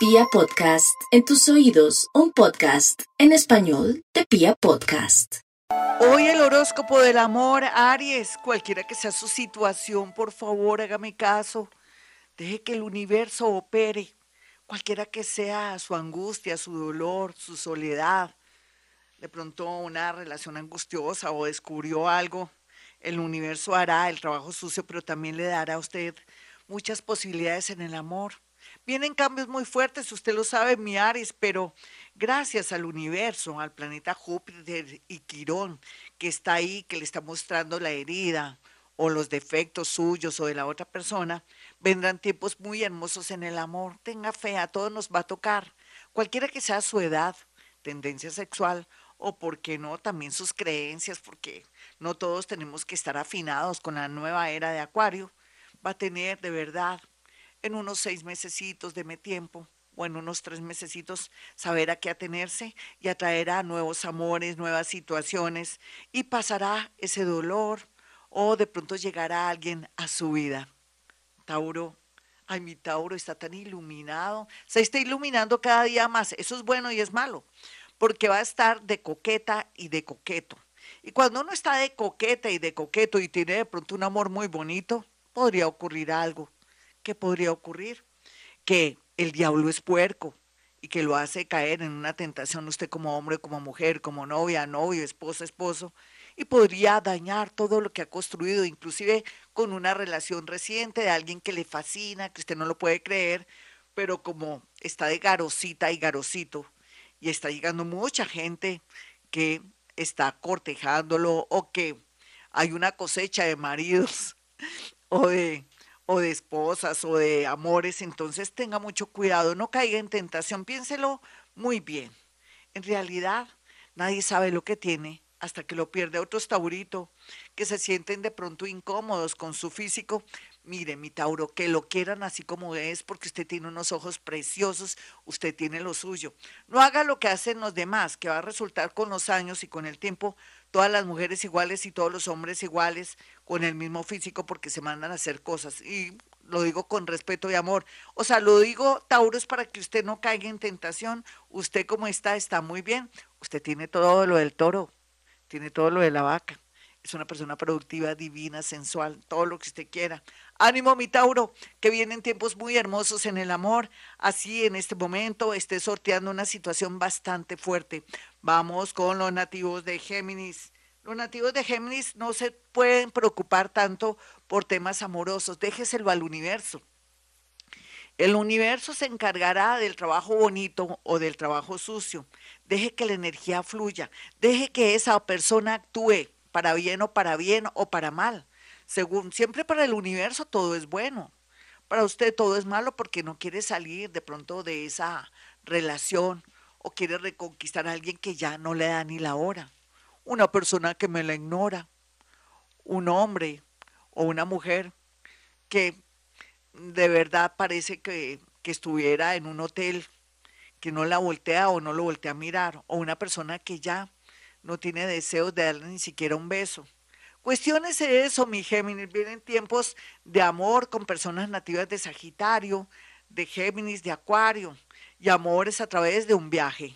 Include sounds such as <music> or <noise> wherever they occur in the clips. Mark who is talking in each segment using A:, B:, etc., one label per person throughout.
A: Pia Podcast, en tus oídos, un podcast en español de Pia Podcast.
B: Hoy el horóscopo del amor, Aries, cualquiera que sea su situación, por favor, hágame caso. Deje que el universo opere, cualquiera que sea su angustia, su dolor, su soledad. De pronto una relación angustiosa o descubrió algo, el universo hará el trabajo sucio, pero también le dará a usted muchas posibilidades en el amor. Vienen cambios muy fuertes, usted lo sabe, mi Aries, pero gracias al universo, al planeta Júpiter y Quirón, que está ahí, que le está mostrando la herida o los defectos suyos o de la otra persona, vendrán tiempos muy hermosos en el amor. Tenga fe, a todos nos va a tocar, cualquiera que sea su edad, tendencia sexual o, por qué no, también sus creencias, porque no todos tenemos que estar afinados con la nueva era de Acuario. Va a tener de verdad en unos seis mesecitos, deme tiempo, o en unos tres mesecitos, saber a qué atenerse y atraerá nuevos amores, nuevas situaciones y pasará ese dolor o de pronto llegará alguien a su vida. Tauro, ay, mi Tauro está tan iluminado, se está iluminando cada día más, eso es bueno y es malo, porque va a estar de coqueta y de coqueto. Y cuando uno está de coqueta y de coqueto y tiene de pronto un amor muy bonito, podría ocurrir algo ¿qué podría ocurrir? Que el diablo es puerco y que lo hace caer en una tentación usted como hombre, como mujer, como novia, novio, esposa, esposo, y podría dañar todo lo que ha construido, inclusive con una relación reciente de alguien que le fascina, que usted no lo puede creer, pero como está de garosita y garosito, y está llegando mucha gente que está cortejándolo o que hay una cosecha de maridos <laughs> o de o de esposas o de amores, entonces tenga mucho cuidado, no caiga en tentación, piénselo muy bien. En realidad, nadie sabe lo que tiene hasta que lo pierde. Otros Taurito que se sienten de pronto incómodos con su físico. Mire, mi Tauro, que lo quieran así como es, porque usted tiene unos ojos preciosos, usted tiene lo suyo. No haga lo que hacen los demás, que va a resultar con los años y con el tiempo todas las mujeres iguales y todos los hombres iguales con el mismo físico porque se mandan a hacer cosas. Y lo digo con respeto y amor. O sea, lo digo, Tauro, es para que usted no caiga en tentación. Usted como está, está muy bien. Usted tiene todo lo del toro, tiene todo lo de la vaca. Es una persona productiva, divina, sensual, todo lo que usted quiera. Ánimo, mi Tauro, que vienen tiempos muy hermosos en el amor. Así en este momento esté sorteando una situación bastante fuerte. Vamos con los nativos de Géminis. Los nativos de Géminis no se pueden preocupar tanto por temas amorosos, déjeselo al universo. El universo se encargará del trabajo bonito o del trabajo sucio. Deje que la energía fluya, deje que esa persona actúe para bien o para bien o para mal. Según siempre para el universo todo es bueno. Para usted todo es malo porque no quiere salir de pronto de esa relación o quiere reconquistar a alguien que ya no le da ni la hora, una persona que me la ignora, un hombre o una mujer que de verdad parece que, que estuviera en un hotel, que no la voltea o no lo voltea a mirar, o una persona que ya no tiene deseos de darle ni siquiera un beso. Cuestiones eso, mi Géminis. Vienen tiempos de amor con personas nativas de Sagitario, de Géminis, de Acuario y amores a través de un viaje.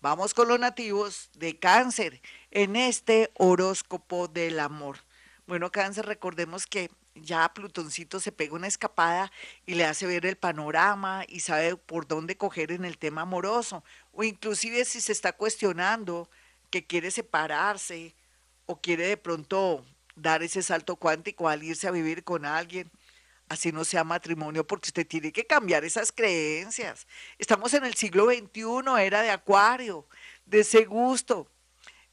B: Vamos con los nativos de cáncer en este horóscopo del amor. Bueno, cáncer, recordemos que ya Plutoncito se pega una escapada y le hace ver el panorama y sabe por dónde coger en el tema amoroso. O inclusive si se está cuestionando que quiere separarse o quiere de pronto dar ese salto cuántico al irse a vivir con alguien así no sea matrimonio, porque usted tiene que cambiar esas creencias. Estamos en el siglo XXI, era de acuario, de ese gusto.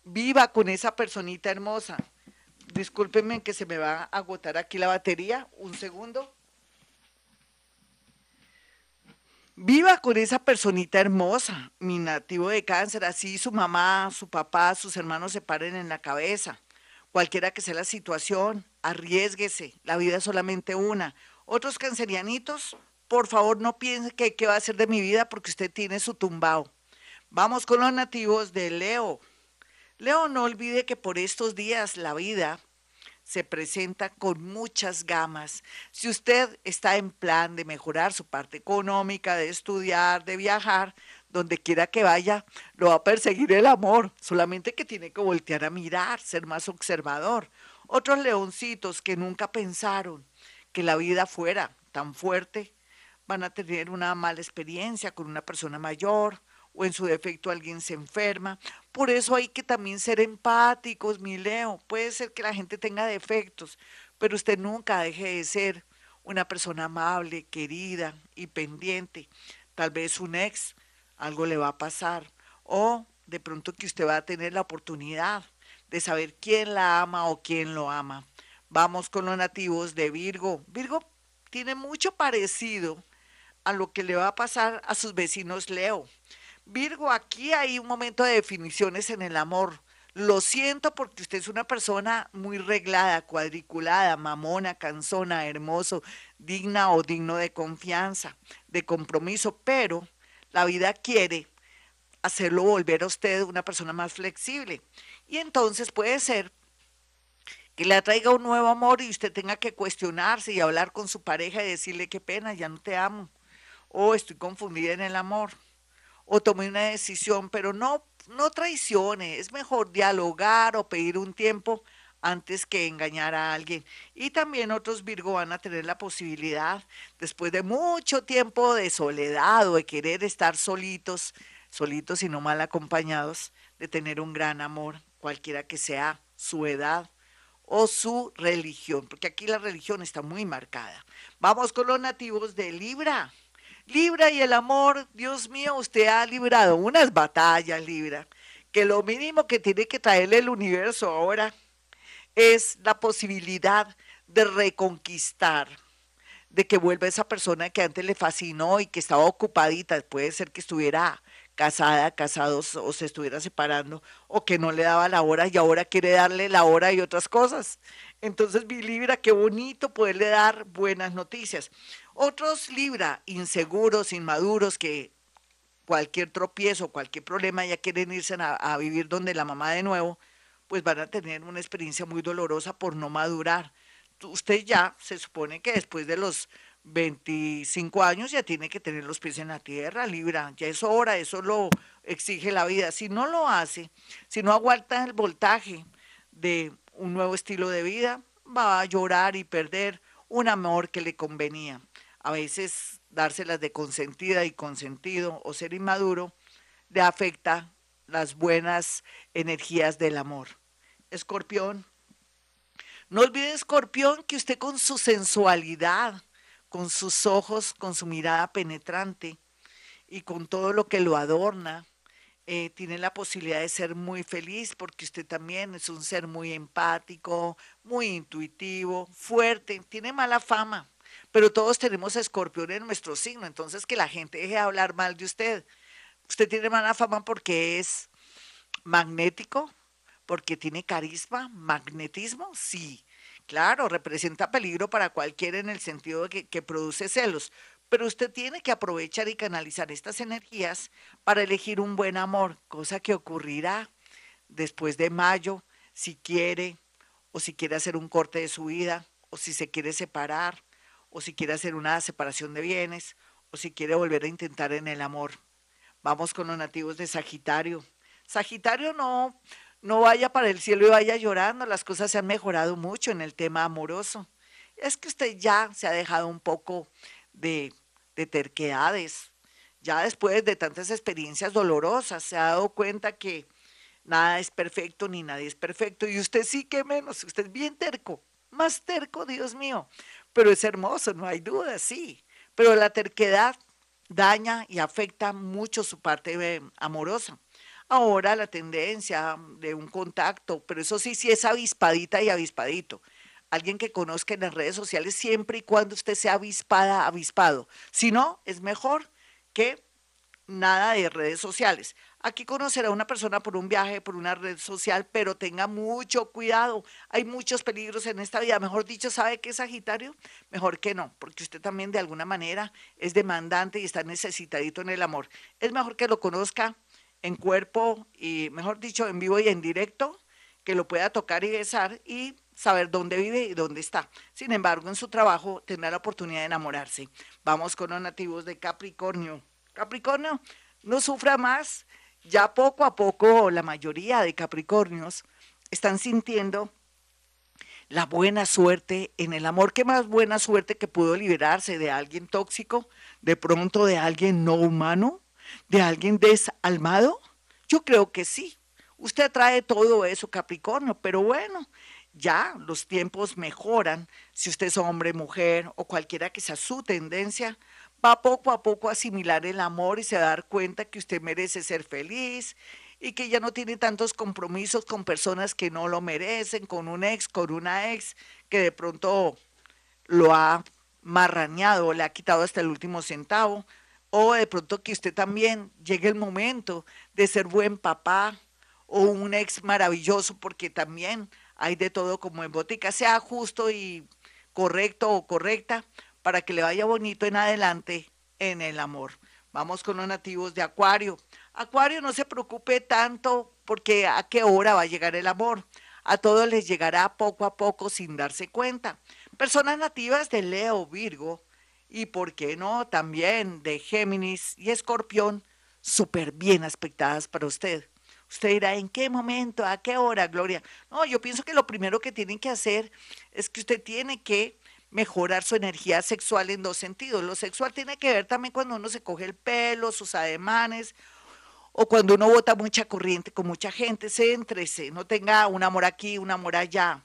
B: Viva con esa personita hermosa. Discúlpenme que se me va a agotar aquí la batería. Un segundo. Viva con esa personita hermosa, mi nativo de cáncer, así su mamá, su papá, sus hermanos se paren en la cabeza cualquiera que sea la situación, arriesguese, la vida es solamente una. Otros cancerianitos, por favor no piense que qué va a hacer de mi vida porque usted tiene su tumbao. Vamos con los nativos de Leo. Leo, no olvide que por estos días la vida se presenta con muchas gamas. Si usted está en plan de mejorar su parte económica, de estudiar, de viajar, donde quiera que vaya, lo va a perseguir el amor, solamente que tiene que voltear a mirar, ser más observador. Otros leoncitos que nunca pensaron que la vida fuera tan fuerte, van a tener una mala experiencia con una persona mayor, o en su defecto alguien se enferma. Por eso hay que también ser empáticos, mi Leo. Puede ser que la gente tenga defectos, pero usted nunca deje de ser una persona amable, querida y pendiente. Tal vez un ex, algo le va a pasar. O de pronto que usted va a tener la oportunidad de saber quién la ama o quién lo ama. Vamos con los nativos de Virgo. Virgo tiene mucho parecido a lo que le va a pasar a sus vecinos Leo. Virgo, aquí hay un momento de definiciones en el amor. Lo siento porque usted es una persona muy reglada, cuadriculada, mamona, cansona, hermoso, digna o digno de confianza, de compromiso, pero la vida quiere hacerlo volver a usted una persona más flexible. Y entonces puede ser que le atraiga un nuevo amor y usted tenga que cuestionarse y hablar con su pareja y decirle qué pena, ya no te amo. O estoy confundida en el amor o tome una decisión, pero no, no traicione, es mejor dialogar o pedir un tiempo antes que engañar a alguien. Y también otros Virgo van a tener la posibilidad, después de mucho tiempo de soledad o de querer estar solitos, solitos y no mal acompañados, de tener un gran amor, cualquiera que sea su edad o su religión, porque aquí la religión está muy marcada. Vamos con los nativos de Libra. Libra y el amor, Dios mío, usted ha librado unas batallas, Libra, que lo mínimo que tiene que traerle el universo ahora es la posibilidad de reconquistar, de que vuelva esa persona que antes le fascinó y que estaba ocupadita, puede ser que estuviera casada, casados o se estuviera separando o que no le daba la hora y ahora quiere darle la hora y otras cosas. Entonces, mi Libra, qué bonito poderle dar buenas noticias. Otros Libra, inseguros, inmaduros, que cualquier tropiezo, cualquier problema ya quieren irse a, vivir donde la mamá de nuevo, pues van a tener una experiencia muy dolorosa por no madurar. Usted ya se supone que después de los 25 años ya tiene que tener los pies en la tierra, Libra, ya es hora, eso lo exige la vida. Si no lo hace, si no aguanta el voltaje de un nuevo estilo de vida, va a llorar y perder un amor que le convenía. A veces dárselas de consentida y consentido o ser inmaduro le afecta las buenas energías del amor. Escorpión, no olvide, Escorpión, que usted con su sensualidad, con sus ojos, con su mirada penetrante y con todo lo que lo adorna, eh, tiene la posibilidad de ser muy feliz porque usted también es un ser muy empático, muy intuitivo, fuerte, tiene mala fama, pero todos tenemos escorpión en nuestro signo, entonces que la gente deje de hablar mal de usted. Usted tiene mala fama porque es magnético, porque tiene carisma, magnetismo, sí, Claro, representa peligro para cualquiera en el sentido de que, que, produce celos, pero usted tiene que aprovechar y canalizar estas energías para elegir un buen amor, cosa que ocurrirá después de mayo, si quiere, o si quiere hacer un corte de su vida, o si se quiere separar, o si quiere hacer una separación de bienes, o si quiere volver a intentar en el amor. Vamos con los nativos de Sagitario. Sagitario no, no vaya para el cielo y vaya llorando, las cosas se han mejorado mucho en el tema amoroso. Es que usted ya se ha dejado un poco de, de terquedades, ya después de tantas experiencias dolorosas, se ha dado cuenta que nada es perfecto ni nadie es perfecto y usted sí que menos, usted es bien terco, más terco, Dios mío, pero es hermoso, no hay duda, sí, pero la terquedad daña y afecta mucho su parte eh, amorosa. Ahora la tendencia de un contacto, pero eso sí, sí es avispadita y avispadito. Alguien que conozca en las redes sociales siempre y cuando usted sea avispada, avispado. Si no, es mejor que nada de redes sociales. Aquí conocerá a una persona por un viaje, por una red social, pero tenga mucho cuidado. Hay muchos peligros en esta vida. Mejor dicho, ¿sabe qué es Sagitario? Mejor que no, porque usted también de alguna manera es demandante y está necesitadito en el amor. Es mejor que lo conozca en cuerpo y, mejor dicho, en vivo y en directo, que lo pueda tocar y besar y saber dónde vive y dónde está. Sin embargo, en su trabajo tendrá la oportunidad de enamorarse. Vamos con los nativos de Capricornio. Capricornio, no sufra más. Ya poco a poco la mayoría de Capricornios están sintiendo la buena suerte en el amor. ¿Qué más buena suerte que pudo liberarse de alguien tóxico, de pronto de alguien no humano, de alguien desalmado? Yo creo que sí. Usted trae todo eso, Capricornio, pero bueno, ya los tiempos mejoran. Si usted es hombre, mujer o cualquiera que sea su tendencia, va poco a poco a asimilar el amor y se a dar cuenta que usted merece ser feliz y que ya no tiene tantos compromisos con personas que no lo merecen, con un ex, con una ex, que de pronto lo ha marrañado, le ha quitado hasta el último centavo, o de pronto que usted también llegue el momento de ser buen papá o un ex maravilloso, porque también hay de todo como en botica, sea justo y correcto o correcta, para que le vaya bonito en adelante en el amor. Vamos con los nativos de Acuario. Acuario, no se preocupe tanto porque a qué hora va a llegar el amor. A todos les llegará poco a poco sin darse cuenta. Personas nativas de Leo, Virgo y, ¿por qué no?, también de Géminis y Escorpión, súper bien aspectadas para usted. Usted dirá, ¿en qué momento? ¿A qué hora, Gloria? No, yo pienso que lo primero que tienen que hacer es que usted tiene que mejorar su energía sexual en dos sentidos. Lo sexual tiene que ver también cuando uno se coge el pelo, sus ademanes, o cuando uno bota mucha corriente con mucha gente, se entrese, no tenga un amor aquí, un amor allá.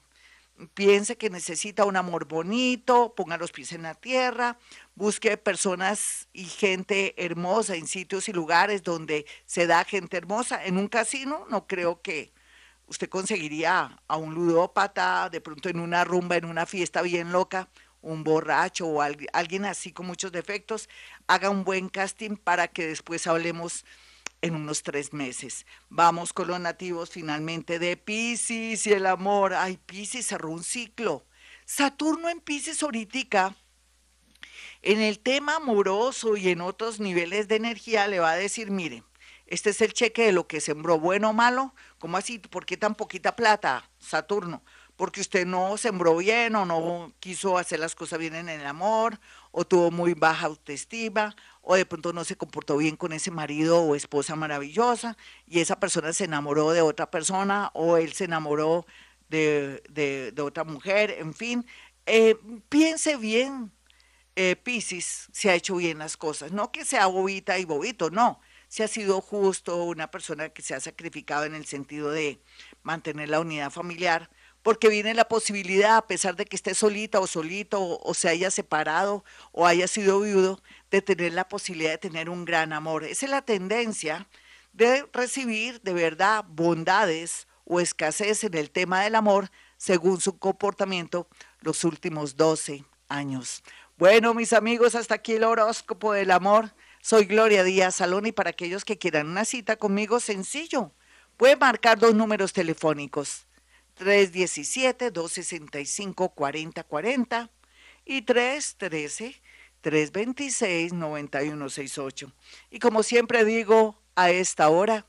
B: Piense que necesita un amor bonito, ponga los pies en la tierra, busque personas y gente hermosa en sitios y lugares donde se da gente hermosa. En un casino no creo que usted conseguiría a un ludópata, de pronto en una rumba, en una fiesta bien loca, un borracho o alguien así con muchos defectos, haga un buen casting para que después hablemos en unos tres meses. Vamos con los nativos finalmente de Pisces y el amor. Ay, Pisces cerró un ciclo. Saturno en Pisces ahorita, en el tema amoroso y en otros niveles de energía, le va a decir, mire, este es el cheque de lo que sembró, bueno o malo. ¿Cómo así? ¿Por qué tan poquita plata, Saturno? Porque usted no sembró bien o no quiso hacer las cosas bien en el amor o tuvo muy baja autoestima o de pronto no se comportó bien con ese marido o esposa maravillosa y esa persona se enamoró de otra persona o él se enamoró de, de, otra mujer, en fin. Eh, piense bien, eh, Piscis, si ha hecho bien las cosas, no que sea bobita y bobito, no, si ha sido justo, una persona que se ha sacrificado en el sentido de mantener la unidad familiar, porque viene la posibilidad, a pesar de que esté solita o solito, o, o, se haya separado o haya sido viudo, de tener la posibilidad de tener un gran amor. Esa es la tendencia de recibir de verdad bondades o escasez en el tema del amor según su comportamiento los últimos 12 años. Bueno, mis amigos, hasta aquí el horóscopo del amor. Soy Gloria Díaz Salón y para aquellos que quieran una cita conmigo, sencillo. Pueden marcar dos números telefónicos, 317-265-4040 y 313 326-9168. Y como siempre digo, a esta hora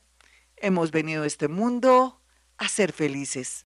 B: hemos venido a este mundo a ser felices.